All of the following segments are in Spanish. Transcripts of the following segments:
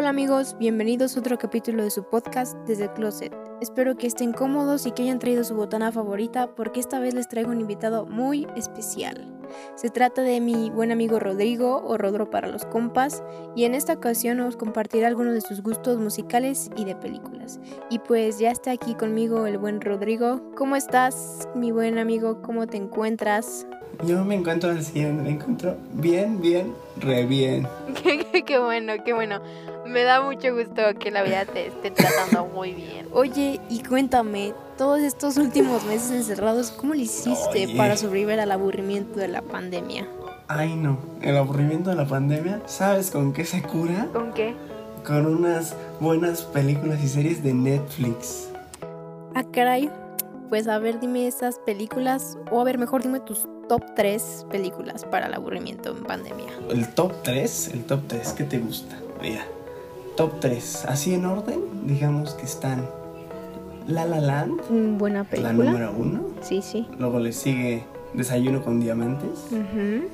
Hola amigos, bienvenidos a otro capítulo de su podcast desde el closet. Espero que estén cómodos y que hayan traído su botana favorita porque esta vez les traigo un invitado muy especial. Se trata de mi buen amigo Rodrigo o Rodro para los compas y en esta ocasión nos compartirá algunos de sus gustos musicales y de películas. Y pues ya está aquí conmigo el buen Rodrigo. ¿Cómo estás, mi buen amigo? ¿Cómo te encuentras? Yo me encuentro al 100, me encuentro bien, bien, re bien. qué bueno, qué bueno. Me da mucho gusto que la vida te esté tratando muy bien. Oye, y cuéntame, todos estos últimos meses encerrados, ¿cómo le hiciste Oye. para sobrevivir al aburrimiento de la pandemia? Ay no, el aburrimiento de la pandemia, ¿sabes con qué se cura? ¿Con qué? Con unas buenas películas y series de Netflix. Ah, caray. Pues a ver, dime esas películas, o a ver, mejor dime tus top 3 películas para el aburrimiento en pandemia. El top 3, el top 3, ¿qué te gusta? Mira, top 3, así en orden, digamos que están La La Land, Mm, Buena la película. número 1, Sí, sí. luego le sigue Desayuno con Diamantes Ujú.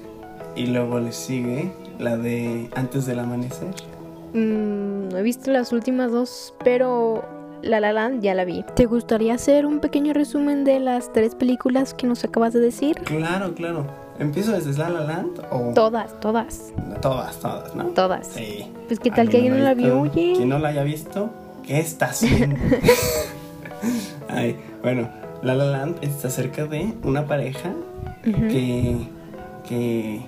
y luego le sigue la de Antes del Amanecer. Mm, no he visto las últimas dos, pero La La Land ya la vi. ¿Te gustaría hacer un pequeño resumen de las tres películas que nos acabas de decir? Claro, claro. ¿Empiezo desde La La Land o...? Todas, todas, Todas, todas, ¿no? todas. Sí. Pues qué tal que ¿Alguien no la vio, oye. Quien no la haya visto, ¿qué está haciendo? Ay, bueno, La La Land está acerca de una pareja que, que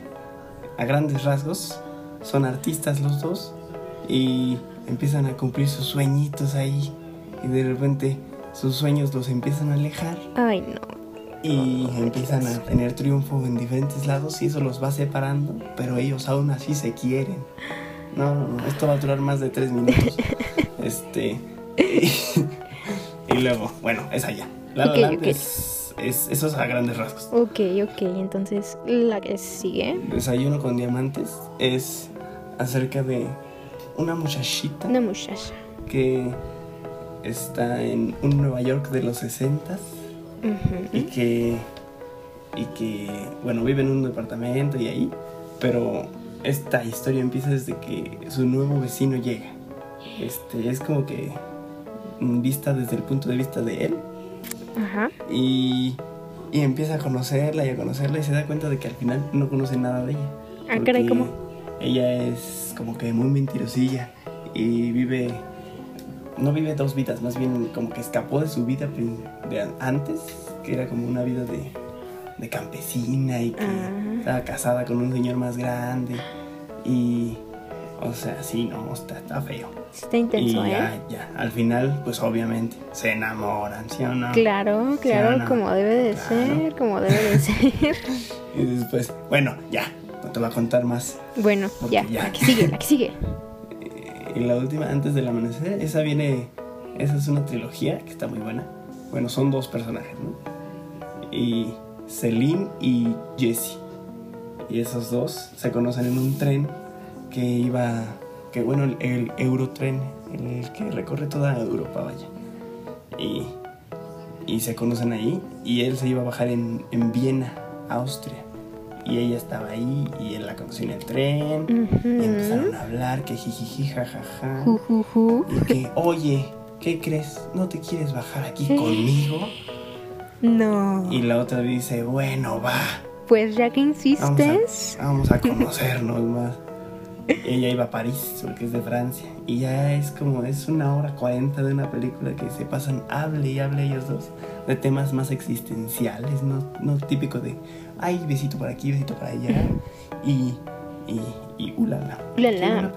a grandes rasgos son artistas los dos y empiezan a cumplir sus sueñitos ahí y de repente sus sueños los empiezan a alejar Ay, no. y empiezan a tener triunfo en diferentes lados y eso los va separando, pero ellos aún así se quieren. No, no, no, esto va a durar más de tres minutos. Este. Y, y luego, bueno, es allá. La La Ok, Land ok. es, es- eso es a grandes rasgos. Ok, ok, entonces la que sigue. Desayuno con diamantes es acerca de una muchachita Una muchacha. que está en un Nueva York de los 60 y Ujú. que y que bueno vive en un departamento y ahí pero esta historia empieza desde que su nuevo vecino llega este es como que vista desde el punto de vista de él Ajá. y, y empieza a conocerla y a conocerla y se da cuenta de que al final no conoce nada de ella Ah, caray, ¿cómo? ella es como que muy mentirosilla y vive no vive dos vidas, más bien como que escapó de su vida de an- antes, que era como una vida de, de campesina y que Ah. estaba casada con un señor más grande y o sea, sí, no, está, está feo. Está intenso, y ya, ¿eh? ya, al final, pues obviamente se enamoran, ¿sí o no? Claro, claro, como debe de Claro. ser, como debe de ser. Y después, bueno, ya, no te voy a contar más. bueno, ya, ya. la que sigue, la que sigue. Y la última, antes del amanecer, esa viene. Esa es una trilogía que está muy buena. Bueno, son dos personajes, ¿no? Y Celine y Jesse. Y esos dos se conocen en un tren que iba. Que bueno, el, el Eurotren, el que recorre toda Europa, vaya. Y, y se conocen ahí. Y él se iba a bajar en, en Viena, Austria. Y ella estaba ahí y él la conoció en el tren. Y empezaron a hablar que jijiji, jajaja. Ju. Y que, oye, ¿qué crees? ¿No te quieres bajar aquí conmigo? No. Y la otra dice, bueno, va, Pues ya que insistes. vamos a conocernos más. Ella iba a París, porque es de Francia. Y ya es como, es una hora cuarenta de una película que se pasan, hable y hable ellos dos, de temas más existenciales, no, no típico de, ay, besito por aquí, besito para allá. Y, y, y, ulala. Ulala.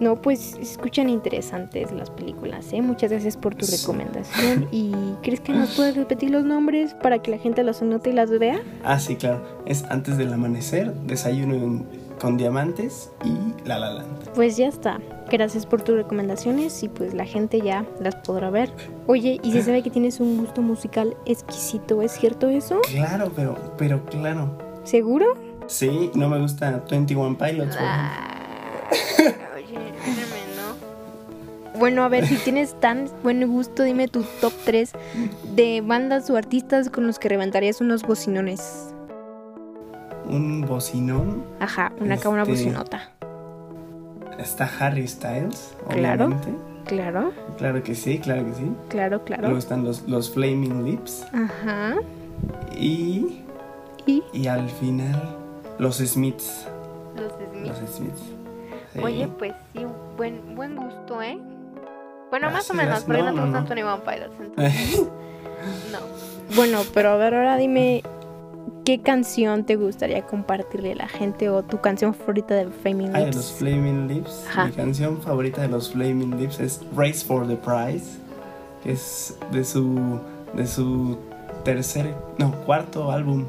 No, pues escuchan interesantes las películas, ¿eh? Muchas gracias por tu recomendación. ¿Y crees que nos puedes repetir los nombres para que la gente los anote y las vea? Ah, sí, claro. Es antes del amanecer, desayuno en- con diamantes y La La Land. Pues ya está. Gracias por tus recomendaciones y pues la gente ya las podrá ver. Oye, y se sabe que tienes un gusto musical exquisito, ¿es cierto eso? Claro, pero, pero claro. ¿Seguro? Sí, no me gusta 21 Pilots. Ah. Oye, ¿no? Bueno, a ver, si tienes tan buen gusto, dime tu top 3 de bandas o artistas con los que reventarías unos bocinones. Un bocinón. Ajá, una acá una Este- bocinota. está Harry Styles, Claro. obviamente. Claro, Claro que sí, claro que sí. claro, Luego claro. están los, los Flaming Lips. Ajá. Y, Y y al final, los Smiths. los Los Smiths. Sí. Oye, pues sí, buen, buen gusto, ¿eh? Bueno, más o menos, porque No, no, no, no. Tony One Pilots, entonces no. Bueno, pero a ver, ahora dime, ¿qué canción te gustaría compartirle a la gente o tu canción favorita de Flaming Ah, de Lips? los Flaming Lips. Ajá. Mi canción favorita de los Flaming Lips es Race for the Prize, que es de su de su tercer, no, cuarto álbum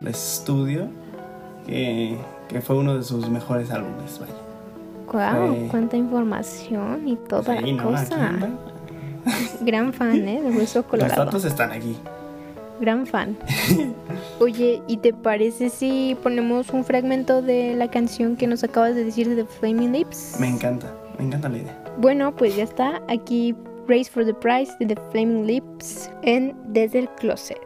de estudio, que, que fue uno de sus mejores álbumes, vaya. Guau, Sí. cuánta información y toda Sí, la no, cosa. Gran fan, ¿eh? De Hueso Los Colorado. datos están aquí. Gran fan. Oye, ¿y te parece si ponemos un fragmento de la canción que nos acabas de decir de The Flaming Lips? Me encanta, me encanta la idea. Bueno, pues ya está. Aquí Race for the Prize de The Flaming Lips en Desde el Closet.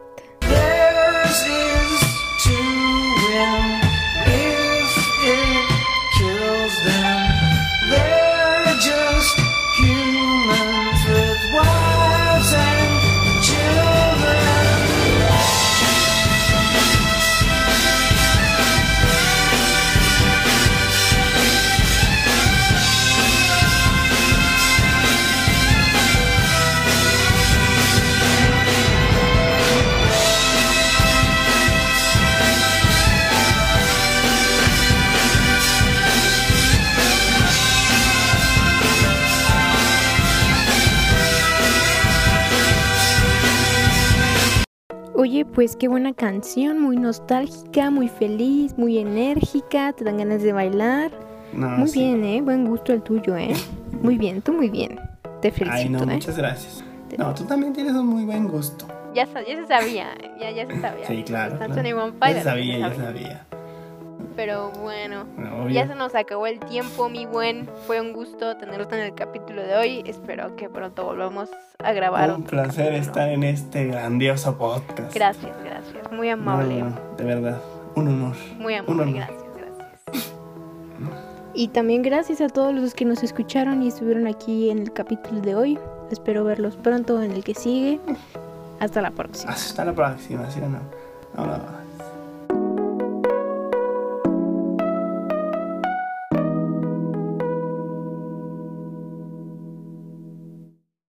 Oye, pues qué buena canción, muy nostálgica, muy feliz, muy enérgica, te dan ganas de bailar. No, muy sí. bien, ¿eh? Buen gusto el tuyo, ¿eh? Muy bien, tú muy bien. Te felicito, Ay, no, ¿eh? muchas gracias. No, tú también tienes un muy buen gusto. Ya, ya se sabía, ya, ya se sabía. Sí, claro. Claro. Ya Pilots, sabía, se ya sabía. Pero bueno, obvio. ya se nos acabó el tiempo, mi buen. Fue un gusto tenerlos en el capítulo de hoy. Espero que pronto volvamos a grabar. Un placer capítulo. estar en este grandioso podcast. Gracias, gracias. Muy amable. no, de verdad, un honor. Muy Un amable, honor. gracias, gracias. Y también gracias a todos los que nos escucharon y estuvieron aquí en el capítulo de hoy. Espero verlos pronto en el que sigue. Hasta la próxima. Hasta la próxima, ¿sí o no? No, no.